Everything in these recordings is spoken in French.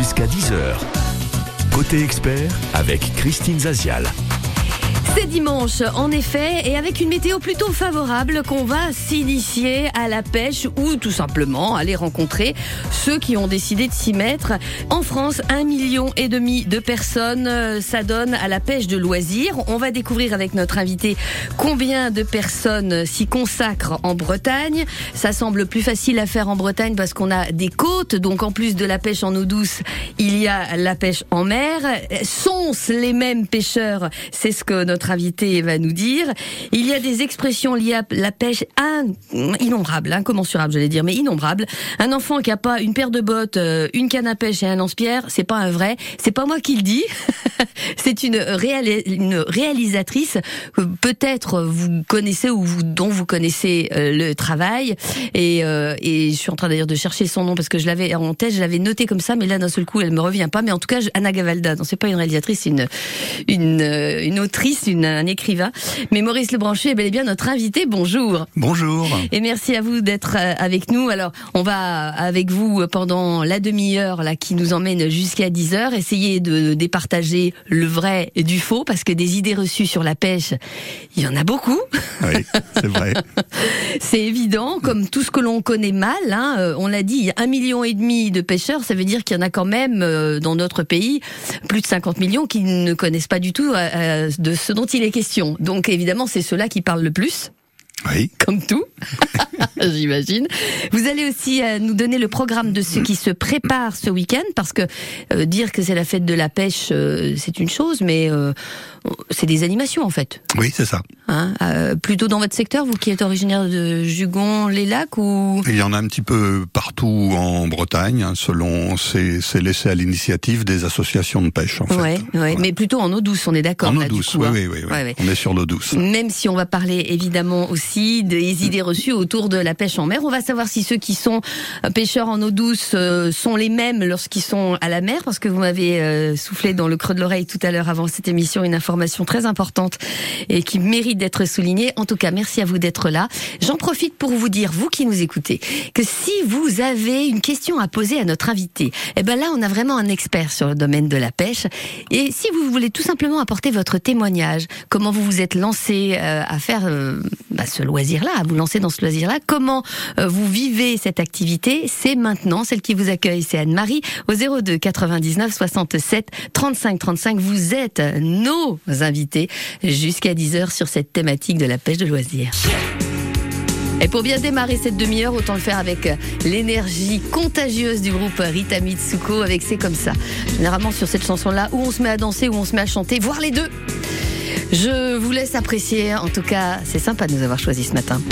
jusqu'à 10h. Côté expert avec Christine Zazial. C'est dimanche, en effet, et avec une météo plutôt favorable qu'on va s'initier à la pêche ou tout simplement aller rencontrer ceux qui ont décidé de s'y mettre. En France, un million et demi de personnes euh, s'adonnent à la pêche de loisirs. On va découvrir avec notre invité combien de personnes s'y consacrent en Bretagne. Ça semble plus facile à faire en Bretagne parce qu'on a des côtes, donc en plus de la pêche en eau douce, il y a la pêche en mer. Sont-ce les mêmes pêcheurs? C'est ce que notre invité va nous dire. Il y a des expressions liées à la pêche innombrables, incommensurables, j'allais dire, mais innombrables. Un enfant qui a pas une paire de bottes, euh, une canne à pêche et un lance-pierre, c'est pas un vrai. C'est pas moi qui le dis. c'est une, réalisatrice que peut-être vous connaissez ou dont vous connaissez euh, le travail. Et, euh, je suis en train d'ailleurs de chercher son nom parce que je l'avais en tête, je l'avais noté comme ça, mais là d'un seul coup elle me revient pas. Mais en tout cas, Anna Gavalda, non c'est pas une réalisatrice, c'est une, une, une autrice une, un écrivain. Mais Maurice Lebranchu est bel et bien notre invité. Bonjour. Bonjour. Et merci à vous d'être euh, avec nous. Alors, on va avec vous pendant la demi-heure là qui nous emmène jusqu'à 10 heures essayer de départager le vrai du faux parce que des idées reçues sur la pêche, il y en a beaucoup. Oui, c'est vrai. c'est évident, comme tout ce que l'on connaît mal. Hein, euh, on l'a dit, il y a un million et demi de pêcheurs. Ça veut dire qu'il y en a quand même euh, dans notre pays plus de 50 millions qui ne connaissent pas du tout de ce dont il est question. Donc évidemment, c'est cela qui parle le plus. Oui. Comme tout, j'imagine. Vous allez aussi euh, nous donner le programme de ce qui se prépare ce week-end, parce que euh, dire que c'est la fête de la pêche, euh, c'est une chose, mais c'est des animations en fait. Oui, c'est ça. Hein, plutôt dans votre secteur, vous qui êtes originaire de Jugon, les lacs ou Il y en a un petit peu partout en Bretagne, hein, selon c'est laissé à l'initiative des associations de pêche en fait. Ouais, ouais. mais plutôt en eau douce, on est d'accord. En eau douce, oui, hein. oui, oui, oui, On est sur l'eau douce. Même si on va parler évidemment aussi des idées reçues autour de la pêche en mer. On va savoir si ceux qui sont pêcheurs en eau douce euh, sont les mêmes lorsqu'ils sont à la mer, parce que vous m'avez euh, soufflé dans le creux de l'oreille tout à l'heure avant cette émission une information très importante et qui mérite d'être soulignée. En tout cas, merci à vous d'être là. J'en profite pour vous dire, vous qui nous écoutez, que si vous avez une question à poser à notre invité, eh ben là, on a vraiment un expert sur le domaine de la pêche. Et si vous voulez tout simplement apporter votre témoignage, comment vous vous êtes lancé euh, à faire bah, ce loisir-là, à vous lancer dans ce loisir-là. Comment euh, vous vivez cette activité C'est maintenant. Celle qui vous accueille, c'est Anne-Marie au 02 99 67 35 35. Vous êtes nos invités jusqu'à 10h sur cette thématique de la pêche de loisirs. Et pour bien démarrer cette demi-heure, autant le faire avec l'énergie contagieuse du groupe Rita Mitsuko avec C'est comme ça. Généralement sur cette chanson-là, où on se met à danser, où on se met à chanter, voire les deux. Je vous laisse apprécier. En tout cas, c'est sympa de nous avoir choisis ce matin.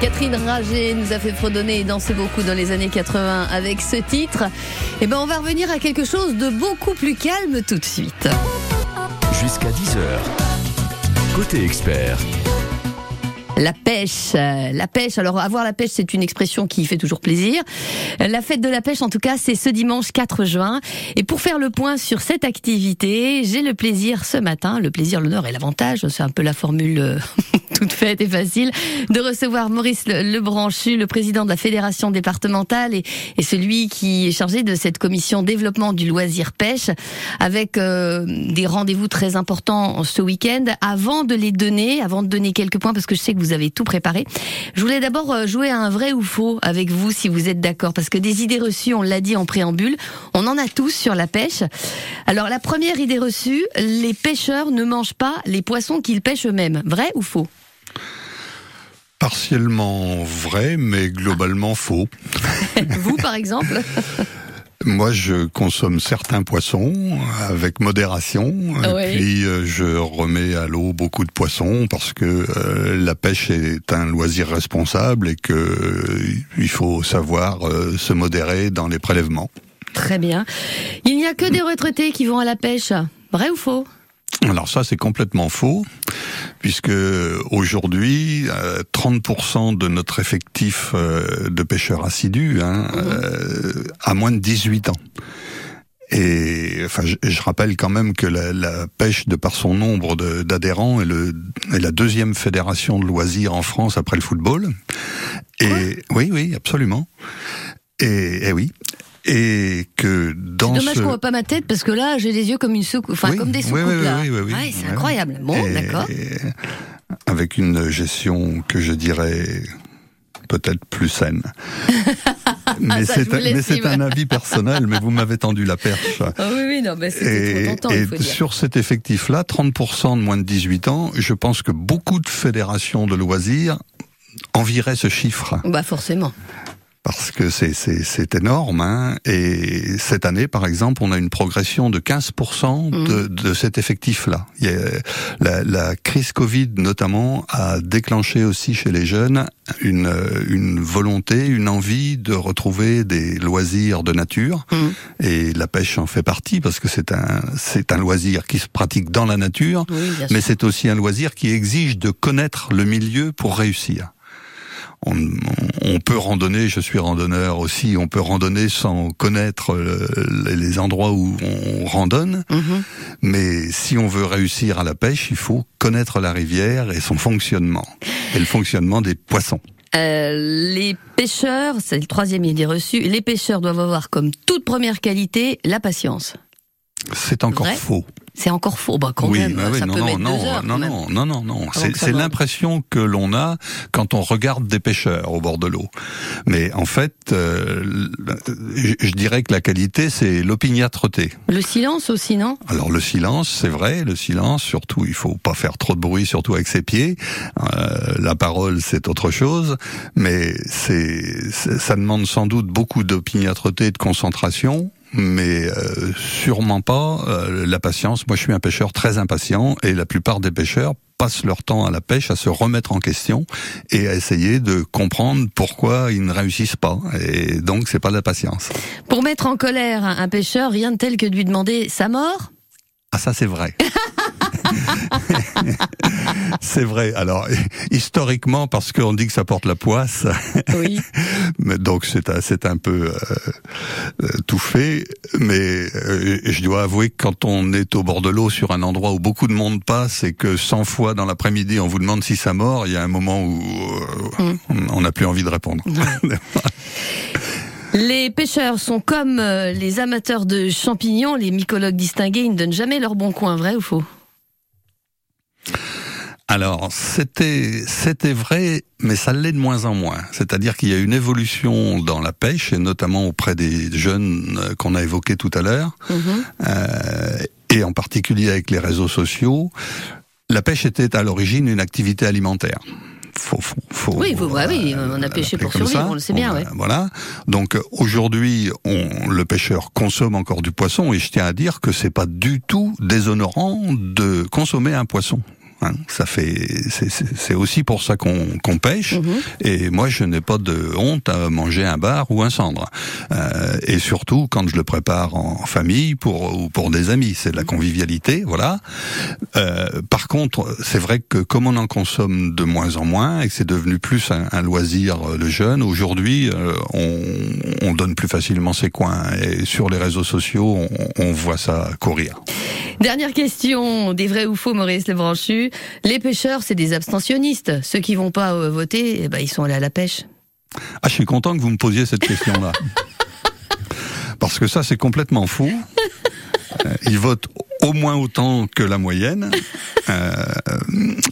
Catherine Rager nous a fait fredonner et danser beaucoup dans les années 80 avec ce titre. Et eh ben, on va revenir à quelque chose de beaucoup plus calme tout de suite. Jusqu'à 10h. Côté expert. La pêche, la pêche. Alors avoir la pêche, c'est une expression qui fait toujours plaisir. La fête de la pêche, en tout cas, c'est ce dimanche 4 juin. Et pour faire le point sur cette activité, j'ai le plaisir ce matin, le plaisir, l'honneur et l'avantage, c'est un peu la formule euh, toute faite et facile, de recevoir Maurice Lebranchu, le président de la fédération départementale et, et, celui qui est chargé de cette commission développement du loisir pêche, avec euh, des rendez-vous très importants ce week-end. Avant de les donner, avant de donner quelques points, parce que je sais que vous vous avez tout préparé. Je voulais d'abord euh, jouer à un vrai ou faux avec vous, si vous êtes d'accord, parce que des idées reçues, on l'a dit en préambule, on en a tous sur la pêche. Alors la première idée reçue, les pêcheurs ne mangent pas les poissons qu'ils pêchent eux-mêmes. Vrai ou faux? Partiellement vrai, mais globalement faux. vous, par exemple? Moi, je consomme certains poissons avec modération. Et puis, euh, je remets à l'eau beaucoup de poissons parce que euh, la pêche est un loisir responsable et que euh, il faut savoir se modérer dans les prélèvements. Très bien. Il n'y a que des retraités qui vont à la pêche. Vrai ou faux? Alors ça, c'est complètement faux, puisque aujourd'hui, 30% de notre effectif euh, de pêcheurs assidus hein, mhm. euh, a moins de 18 ans. Et enfin, je, rappelle quand même que la, pêche, de par son nombre d'adhérents, est, est, la deuxième fédération de loisirs en France après le football. Et oui, oui, absolument. Et, et oui et que dans dommage qu'on voit pas ma tête parce que là j'ai les yeux comme une soucoupe, enfin comme des soucoupes oui, là. Oui, ouais, c'est incroyable. Bon, d'accord. Avec une gestion que je dirais peut-être plus saine. mais c'est un, un, avis personnel, mais vous m'avez tendu la perche. Oh oui, oui, non, mais c'était trop tentant, Et il faut dire. sur cet effectif-là, 30% de moins de 18 ans, je pense que beaucoup de fédérations de loisirs envieraient ce chiffre. Bah forcément parce que c'est énorme. Hein. Et cette année, par exemple, on a une progression de 15% mmh. de, de, cet effectif-là. La, la crise Covid, notamment, a déclenché aussi chez les jeunes une, une volonté, une envie de retrouver des loisirs de nature. Mmh. Et la pêche en fait partie, parce que c'est un, c'est un loisir qui se pratique dans la nature, mais c'est aussi un loisir qui exige de connaître le milieu pour réussir on, on, peut randonner, je suis randonneur aussi, on peut randonner sans connaître les endroits où on randonne, mhm. mais si on veut réussir à la pêche, il faut connaître la rivière et son fonctionnement, et le fonctionnement des poissons. Euh, les pêcheurs, c'est le troisième idée reçue, les pêcheurs doivent avoir comme toute première qualité la patience. C'est encore faux. C'est encore faux, bah quand oui, même. Bah oui, ça non, peut non, mettre non, deux heures, non, non, non, non, non, C'est l'impression que l'on a quand on regarde des pêcheurs au bord de l'eau. Mais en fait, euh, je dirais que la qualité, c'est l'opiniâtreté. Le silence aussi, non? Alors le silence, c'est vrai, le silence. Surtout, il faut pas faire trop de bruit, surtout avec ses pieds. Euh, la parole, c'est autre chose, mais c'est ça demande sans doute beaucoup d'opiniâtreté et de concentration mais euh, sûrement pas euh, la patience. Moi, je suis un pêcheur très impatient et la plupart des pêcheurs passent leur temps à la pêche à se remettre en question et à essayer de comprendre pourquoi ils ne réussissent pas. Et donc, c'est pas de la patience. Pour mettre en colère un pêcheur, rien de tel que de lui demander sa mort. Ah, ça, c'est vrai. c'est vrai. Alors, historiquement, parce qu'on dit que ça porte la poisse. Oui. mais donc, c'est un, c'est un peu euh, euh, tout fait. Mais euh, je dois avouer que quand on est au bord de l'eau sur un endroit où beaucoup de monde passe et que 100 fois dans l'après-midi on vous demande si ça mort, il y a un moment où mm. on n'a plus envie de répondre. Les pêcheurs sont comme les amateurs de champignons, les mycologues distingués, ils ne donnent jamais leur bon coin, vrai ou faux? Alors, c'était c'était vrai, mais ça l'est de moins en moins. C'est-à-dire qu'il y a une évolution dans la pêche, et notamment auprès des jeunes euh, qu'on a évoqués tout à l'heure, mhm. euh, et en particulier avec les réseaux sociaux. La pêche était à l'origine une activité alimentaire. Faut, faut, oui, bah oui, on a pêché pour survivre, on le sait bien. Voilà. Donc aujourd'hui, on, le pêcheur consomme encore du poisson, et je tiens à dire que c'est pas du tout déshonorant de consommer un poisson. Hein. Ça fait, c'est aussi pour ça qu'on qu'on pêche. Mhm. Et moi, je n'ai pas de honte à manger un bar ou un cendre. Euh, et surtout quand je le prépare en famille pour ou pour des amis, c'est de la convivialité, voilà. Euh, par contre, c'est vrai que comme on en consomme de moins en moins et que c'est devenu plus un, un loisir euh, de jeunes, aujourd'hui, euh, on, on donne plus facilement ses coins et sur les réseaux sociaux, on, on voit ça courir. Dernière question, des vrais ou faux, Maurice Lebranchu. Les pêcheurs, c'est des abstentionnistes. Ceux qui vont pas euh, voter, eh ben, ils sont allés à la pêche. Ah, je suis content que vous me posiez cette question-là. Parce que ça, c'est complètement fou. Euh, Ils votent au moins autant que la moyenne. Euh,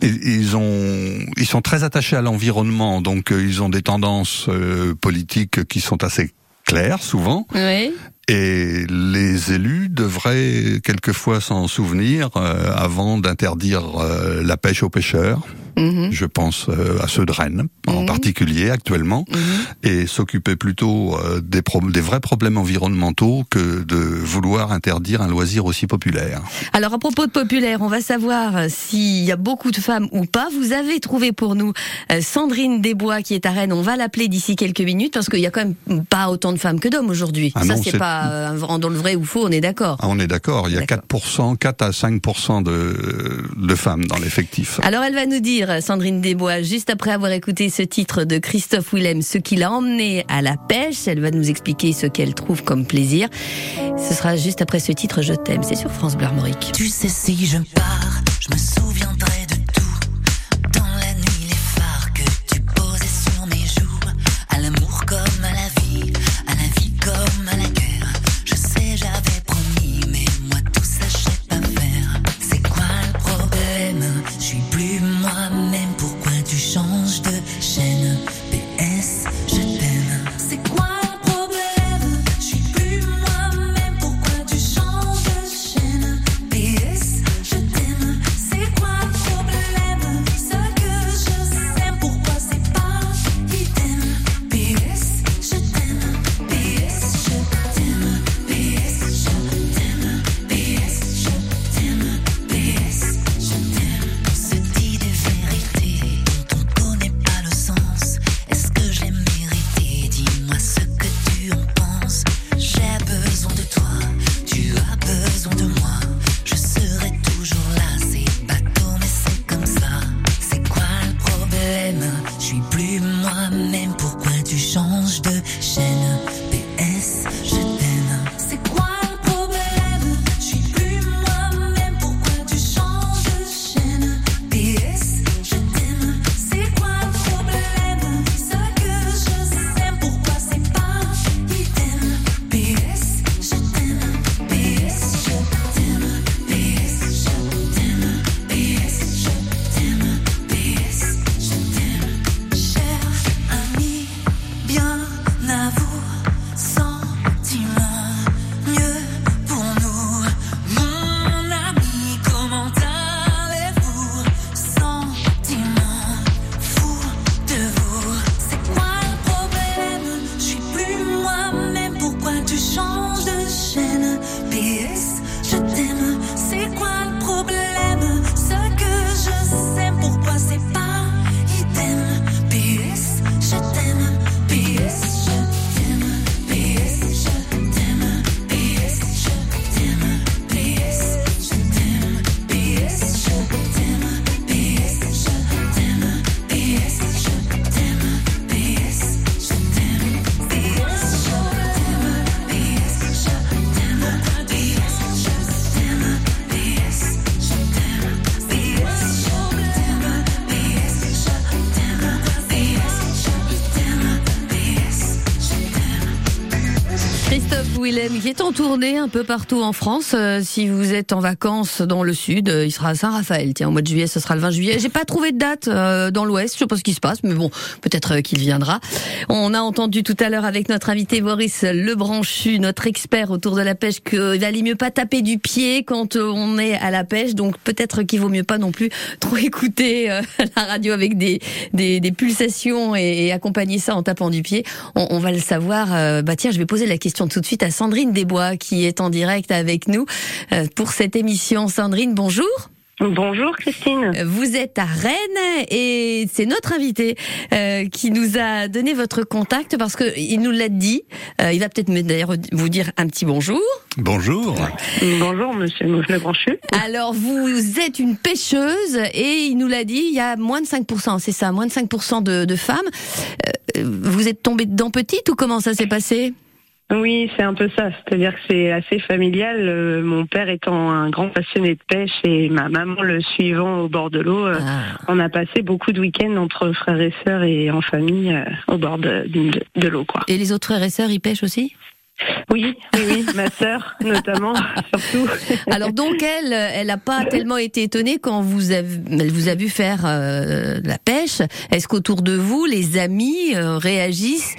ils- ils ont, ils sont très attachés à l'environnement, donc ils ont des tendances euh, politiques qui sont assez claires souvent. Oui. Et les élus devraient quelquefois s'en souvenir euh, avant d'interdire euh, la pêche aux pêcheurs. Mhm. Je pense euh, à ceux de Rennes en Mhm. particulier actuellement, Mhm. et s'occuper plutôt euh, des, pro- des vrais problèmes environnementaux que de vouloir interdire un loisir aussi populaire. Alors à propos de populaire, on va savoir euh, s'il y a beaucoup de femmes ou pas. Vous avez trouvé pour nous euh, Sandrine Desbois qui est à Rennes. On va l'appeler d'ici quelques minutes parce qu'il y a quand même pas autant de femmes que d'hommes aujourd'hui. Ah Ça c'est c'est- pas un- dans le vrai ou faux, on est d'accord. Ah, on est d'accord, il y a D'accord. 4%, 4 à 5% de, de femmes dans l'effectif. Alors elle va nous dire, Sandrine Desbois, juste après avoir écouté ce titre de Christophe Willem, ce qui l'a emmené à la pêche, elle va nous expliquer ce qu'elle trouve comme plaisir. Ce sera juste après ce titre, Je t'aime, c'est sur France Bleu Armorique. Tu sais si je pars, je me souviendrai de autour tournée un peu partout en France. Euh, si vous êtes en vacances dans le sud, euh, il sera à Saint-Raphaël. Tiens, au mois de juillet, ce sera le 20 juillet. J'ai pas trouvé de date euh, dans l'ouest. Je sais pas ce qui se passe, mais bon, peut-être euh, qu'il viendra. On a entendu tout à l'heure avec notre invité Boris Lebranchu, notre expert autour de la pêche, qu'il valait mieux pas taper du pied quand euh, on est à la pêche. Donc peut-être qu'il vaut mieux pas non plus trop écouter euh, la radio avec des, des, des pulsations et, et accompagner ça en tapant du pied. On, on va le savoir. Euh, bah tiens, je vais poser la question tout de suite à Sandrine Desbois qui est en direct avec nous euh, pour cette émission. Sandrine, bonjour. Bonjour Christine. Vous êtes à Rennes et c'est notre invité euh, qui nous a donné votre contact parce que il nous l'a dit. Euh, il va peut-être d'ailleurs vous dire un petit bonjour. Bonjour. Bonjour Monsieur Le Branchu. Alors vous êtes une pêcheuse et il nous l'a dit, il y a moins de 5%, c'est ça, moins de 5% de, de femmes. Euh, vous êtes tombée dedans petite ou comment ça s'est passé? Oui, c'est un peu ça. C'est-à-dire que c'est assez familial. Euh, mon père étant un grand passionné de pêche et ma maman le suivant au bord de l'eau, euh, Ah. on a passé beaucoup de week-ends entre frères et sœurs et en famille euh, au bord de, de- de l'eau, quoi. Et les autres frères et sœurs, ils pêchent aussi? Oui, oui, oui, ma sœur notamment, surtout. Alors donc elle, elle n'a pas tellement été étonnée quand vous avez, elle vous a vu faire euh, la pêche. Est-ce qu'autour de vous, les amis euh, réagissent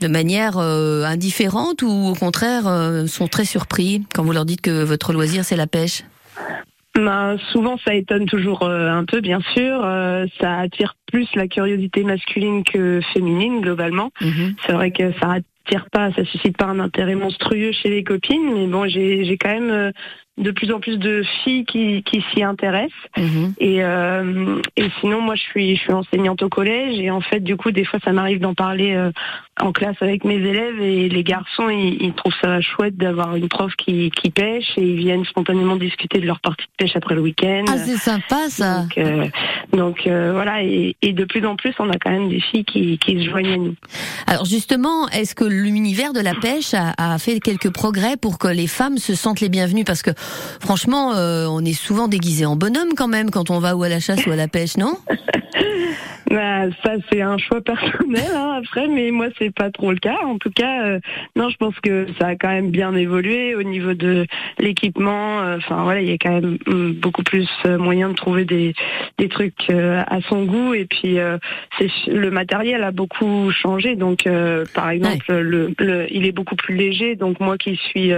de manière euh, indifférente ou au contraire sont très surpris quand vous leur dites que votre loisir c'est la pêche? Ben, souvent, ça étonne toujours euh, un peu, bien sûr. Euh, ça attire plus la curiosité masculine que féminine, globalement. Mhm. C'est vrai que ça attire pas, ça suscite pas un intérêt monstrueux chez les copines, mais bon, j'ai j'ai quand même euh, de plus en plus de filles qui, qui s'y intéressent. Mhm. Et, euh, et sinon, moi, je suis, je suis enseignante au collège et en fait, du coup, des fois, ça m'arrive d'en parler euh, en classe avec mes élèves et les garçons, ils, ils trouvent ça chouette d'avoir une prof qui, qui pêche et ils viennent spontanément discuter de leur partie de pêche après le week-end. Ah c'est sympa ça. donc, euh, donc euh, voilà, et, et de plus en plus, on a quand même des filles qui, qui se joignent à nous. Alors justement, est-ce que l'univers de la pêche a, a fait quelques progrès pour que les femmes se sentent les bienvenues? Parce que franchement, euh, on est souvent déguisé en bonhomme quand même quand on va ou à la chasse ou à la pêche, non? Bah, ça, c'est un choix personnel hein, après, mais moi, c'est pas trop le cas. En tout cas, euh, non, je pense que ça a quand même bien évolué au niveau de l'équipement. euh, Enfin, voilà, il y a quand même hum, beaucoup plus moyen de trouver des, des trucs euh, à son goût. Et puis, c'est le matériel a beaucoup changé. Donc, par exemple, le, le- il est beaucoup plus léger. Donc, moi qui suis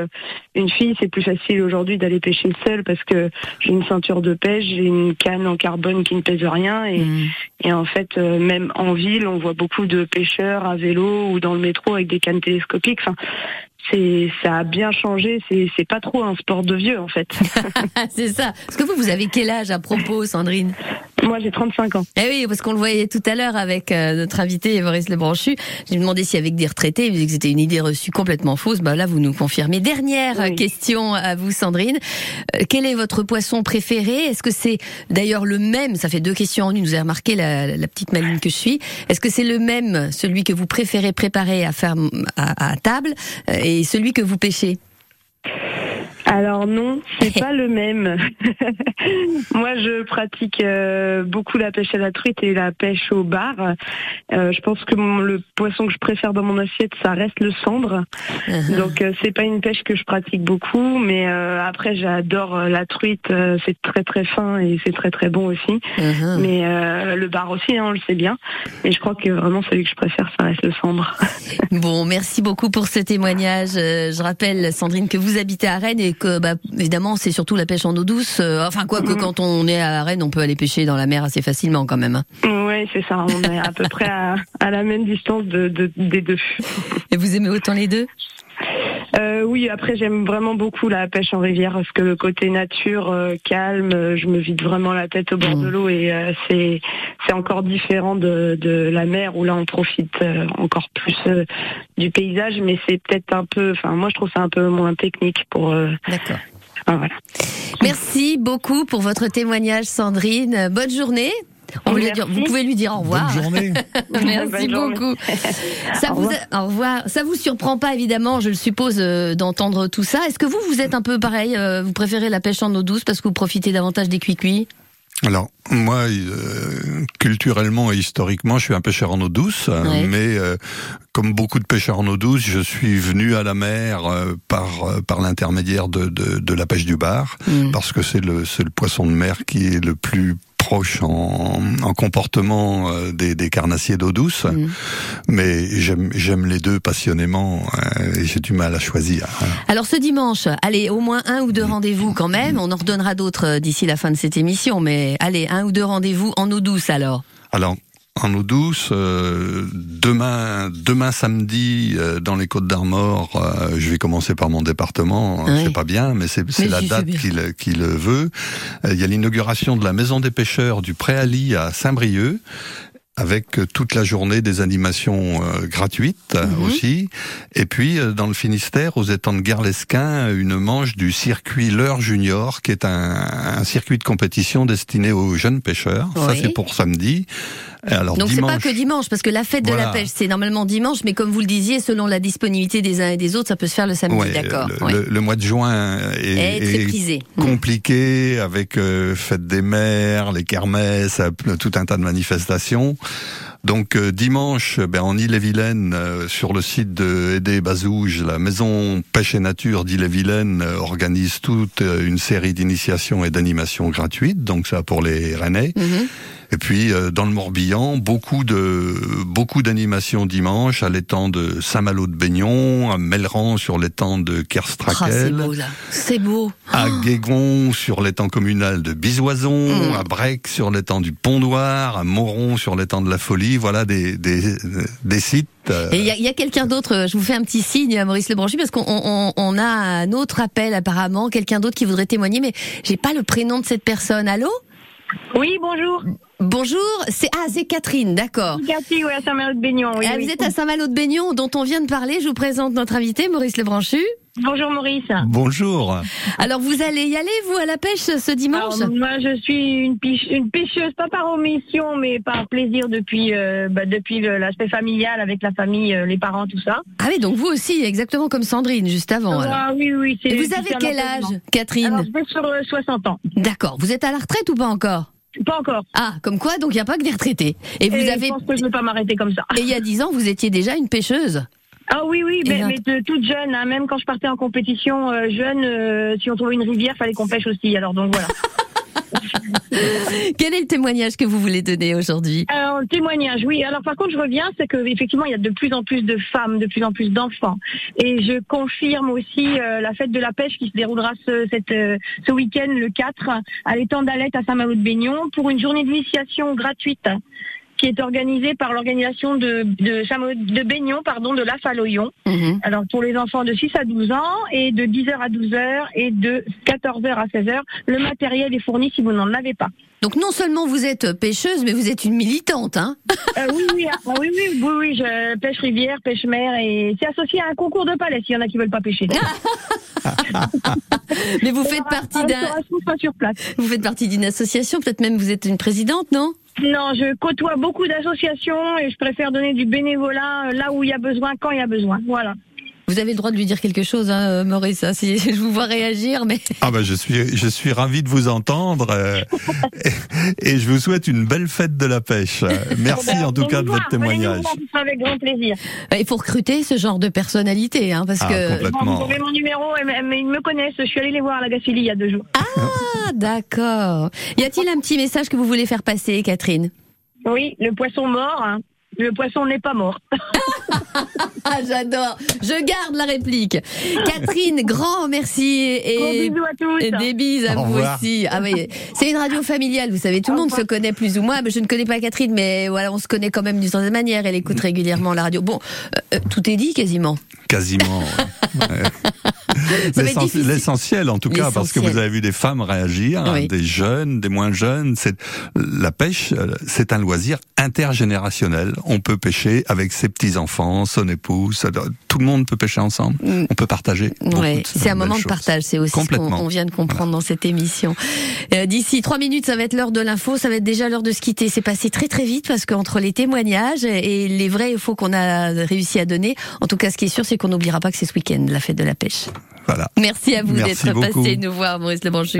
une fille, c'est plus facile aujourd'hui d'aller pêcher seule parce que j'ai une ceinture de pêche, j'ai une canne en carbone qui ne pèse rien et Mhm. et en fait, euh, même en ville, on voit beaucoup de pêcheurs à vélo ou dans le métro avec des cannes télescopiques. Enfin, c'est ça a bien changé. C'est c'est pas trop un sport de vieux en fait. C'est ça. Parce que vous, vous avez quel âge à propos, Sandrine? Moi, j'ai 35 ans. Eh oui, parce qu'on le voyait tout à l'heure avec euh, notre invité Boris Lebranchu. J'ai demandé si avec des retraités, il disait que c'était une idée reçue complètement fausse. Bah là, vous nous confirmez. Dernière Oui. question à vous, Sandrine. Euh, quel est votre poisson préféré? Est-ce que c'est d'ailleurs le même? Ça fait deux questions en une. Vous avez remarqué la, la petite maline que je suis. Est-ce que c'est le même, celui que vous préférez préparer à faire à, à table, euh, et celui que vous pêchez? Alors non, c'est pas le même. Moi, je pratique euh, beaucoup la pêche à la truite et la pêche au bar. Euh, je pense que mon- le poisson que je préfère dans mon assiette, ça reste le cendre. Donc euh, c'est pas une pêche que je pratique beaucoup, mais après j'adore la truite. c'est très très fin et c'est très très bon aussi. Mhm. Mais le bar aussi, hein, on le sait bien. Mais je crois que vraiment celui que je préfère, ça reste le cendre. Bon, merci beaucoup pour ce témoignage. Je rappelle, Sandrine, que vous habitez à Rennes et que, bah, évidemment, c'est surtout la pêche en eau douce. Euh, enfin, quoi que Mhm. quand on est à Rennes, on peut aller pêcher dans la mer assez facilement quand même. hein. ouais, c'est ça. On est à peu près à, à la même distance de, de- des deux. Et vous aimez autant les deux? Euh, oui, après j'aime vraiment beaucoup la pêche en rivière parce que le côté nature, euh, calme, je me vide vraiment la tête au bord Mhm. de l'eau et euh, c'est c'est encore différent de, de la mer où là on profite euh, encore plus euh, du paysage, mais c'est peut-être un peu, enfin moi je trouve ça un peu moins technique pour. euh, D'accord. voilà. Merci beaucoup pour votre témoignage, Sandrine. Bonne journée. On va lui Merci. dire- vous pouvez lui dire au revoir. Bonne journée. Merci Bonne journée. beaucoup. Ça Au vous, revoir. a- au revoir. Ça vous surprend pas évidemment, je le suppose, euh, d'entendre tout ça. Est-ce que vous, vous êtes un peu pareil euh, Vous préférez la pêche en eau douce parce que vous profitez davantage des cuits-cuits? Alors, moi, euh, culturellement et historiquement, je suis un pêcheur en eau douce, Ouais. mais euh, comme beaucoup de pêcheurs en eau douce, je suis venu à la mer euh, par euh, par l'intermédiaire de, de, de la pêche du bar, Mm. parce que c'est le c'est le poisson de mer qui est le plus proche en, en comportement euh, des, des carnassiers d'eau douce, Mm. mais j'aime les deux passionnément euh, et j'ai du mal à choisir. hein. Alors ce dimanche, allez, au moins un ou deux rendez-vous quand même. On en redonnera d'autres euh, d'ici la fin de cette émission, mais allez, un ou deux rendez-vous en eau douce alors. Alors, en eau douce. Euh, demain, demain samedi, euh, dans les Côtes d'Armor, euh, je vais commencer par mon département. Oui. C'est pas bien, mais c'est la date bien. qui le, qui le veut. Il y a l'inauguration de la Maison des pêcheurs du Préali à Saint-Brieuc avec euh, toute la journée des animations euh, gratuites Mhm. aussi. Et puis, euh, dans le Finistère, aux étangs de Garlesquin, une manche du circuit L'Heure Junior, qui est un, un circuit de compétition destiné aux jeunes pêcheurs. Ça, c'est pour samedi. Et alors, Donc c'est dimanche, pas que dimanche, parce que la fête de la pêche, c'est normalement dimanche, mais comme vous le disiez, selon la disponibilité des uns et des autres, ça peut se faire le samedi, Ouais, d'accord. le, ouais. le- le mois de juin est, est est prisé. compliqué avec euh, fête des mers, les kermesses, tout un tas de manifestations. Donc euh, dimanche, ben, en Ille-et-Vilaine, euh, sur le site de Aidé Bazouge, la maison pêche et nature d'Ille-et-Vilaine euh, organise toute une série d'initiations et d'animations gratuites. Donc ça pour les Rennais. Mhm. Et puis euh, dans le Morbihan, beaucoup de beaucoup d'animations dimanche à l'étang de Saint-Malo de Baignon, à Melran sur l'étang de Ah, c'est beau là, c'est beau. à Guégon sur l'étang communal de Bisoison, Mm. à Brec sur l'étang du Pont-Noir, à Moron sur l'étang de la Folie. Voilà des des, des sites. euh, Et il y a, il y a quelqu'un d'autre, euh, je vous fais un petit signe, Maurice Lebranchu, parce qu'on on, on a un autre appel apparemment, quelqu'un d'autre qui voudrait témoigner, mais j'ai pas le prénom de cette personne. Allô? Oui, bonjour. Bonjour, c'est ah c'est Catherine, d'accord. Cathy, oui, à Saint-Malo de Baignon. Oui, Ah, oui. Vous êtes à Saint-Malo de Baignon, dont on vient de parler. Je vous présente notre invité, Maurice Lebranchu. Bonjour Maurice. Bonjour. Alors vous allez y aller, vous, à la pêche ce dimanche Alors, moi, je suis une, piche- une pêcheuse, pas par omission, mais par plaisir depuis, euh, bah, depuis l'aspect familial avec la famille, euh, les parents, tout ça. Ah oui, donc vous aussi, exactement comme Sandrine, juste avant. alors. Ah, oui, oui. c'est- Et vous avez quel âge. Catherine Alors, je vais sur euh, 60 ans. D'accord. Vous êtes à la retraite ou pas encore? Pas encore. Ah, comme quoi, donc il n'y a pas que des retraités. Et vous avez. Je pense que je ne vais pas m'arrêter comme ça. Et il y a dix ans, vous étiez déjà une pêcheuse. Ah oui, oui, mais, là- mais de toute jeune, hein, même quand je partais en compétition euh, jeune, euh, si on trouvait une rivière, fallait qu'on pêche aussi. Alors donc voilà. Quel est le témoignage que vous voulez donner aujourd'hui? Alors, le témoignage, oui. Alors par contre, je reviens, c'est que effectivement, il y a de plus en plus de femmes, de plus en plus d'enfants. Et je confirme aussi euh, la fête de la pêche qui se déroulera ce, cette, euh, ce week-end, le 4, à l'étang d'Alette à Saint-Malo de Baignon, pour une journée d'initiation gratuite qui est organisée par l'organisation de, de, de Baignon, pardon, de la Faloyon. Mhm. Alors pour les enfants de 6 à 12 ans et de 10h à 12h et de 14h à 16h, le matériel est fourni si vous n'en avez pas. Donc non seulement vous êtes pêcheuse, mais vous êtes une militante, hein Euh, oui, oui, ah, oui, oui, oui, oui, je pêche rivière, pêche mer et c'est associé à un concours de palais s'il y en a qui veulent pas pêcher. Mais vous faites partie d'un, vous faites partie d'une association, peut-être même vous êtes une présidente, non? Non, je côtoie beaucoup d'associations et je préfère donner du bénévolat euh, là où il y a besoin, quand il y a besoin. Voilà. Vous avez le droit de lui dire quelque chose, hein, euh, Maurice. hein, si je vous vois réagir, mais Ah ben je suis je suis ravi de vous entendre euh, et, et je vous souhaite une belle fête de la pêche. Merci Ben, en tout cas de votre témoignage. avec grand plaisir. il faut recruter ce genre de personnalité, hein, parce Ah, que complètement. Bon, vous avez mon numéro, et- mais ils me connaissent. Je suis allée les voir à la Gacilly il y a deux jours. ah d'accord. Y a-t-il un petit message que vous voulez faire passer, Catherine? Oui, le poisson mort. hein. Le poisson n'est pas mort. Ah j'adore. Je garde la réplique. Catherine, grand merci Gros et bisous à tous. Et des bises à Au vous revoir. aussi. Ah oui, c'est une radio familiale, vous savez, tout le Au monde se connaît plus ou moins. Mais je ne connais pas Catherine, mais voilà, on se connaît quand même d'une certaine manière. Elle écoute régulièrement la radio. Bon, euh, euh, tout est dit quasiment. Quasiment. ouais. Ça va être L'essen- difficile. L'essentiel en tout cas parce que L'essentiel. vous avez vu des femmes réagir, hein, Oui. des jeunes, des moins jeunes. C'est la pêche, euh, c'est un loisir intergénérationnel. On peut pêcher avec ses petits enfants, son épouse, tout le monde peut pêcher ensemble. Mm. On peut partager. Ouais, c'est un moment de partage, c'est aussi ce qu'on vient de comprendre dans cette émission. Euh, D'ici trois minutes, ça va être l'heure de l'info, ça va être déjà l'heure de se quitter. C'est passé très très vite parce qu'entre les témoignages et les vrais et faux qu'on a réussi à donner, en tout cas, ce qui est sûr, c'est qu'on n'oubliera pas que c'est ce week-end, la fête de la pêche. Voilà. Merci à vous d'être passé nous voir, Maurice Lebranchu.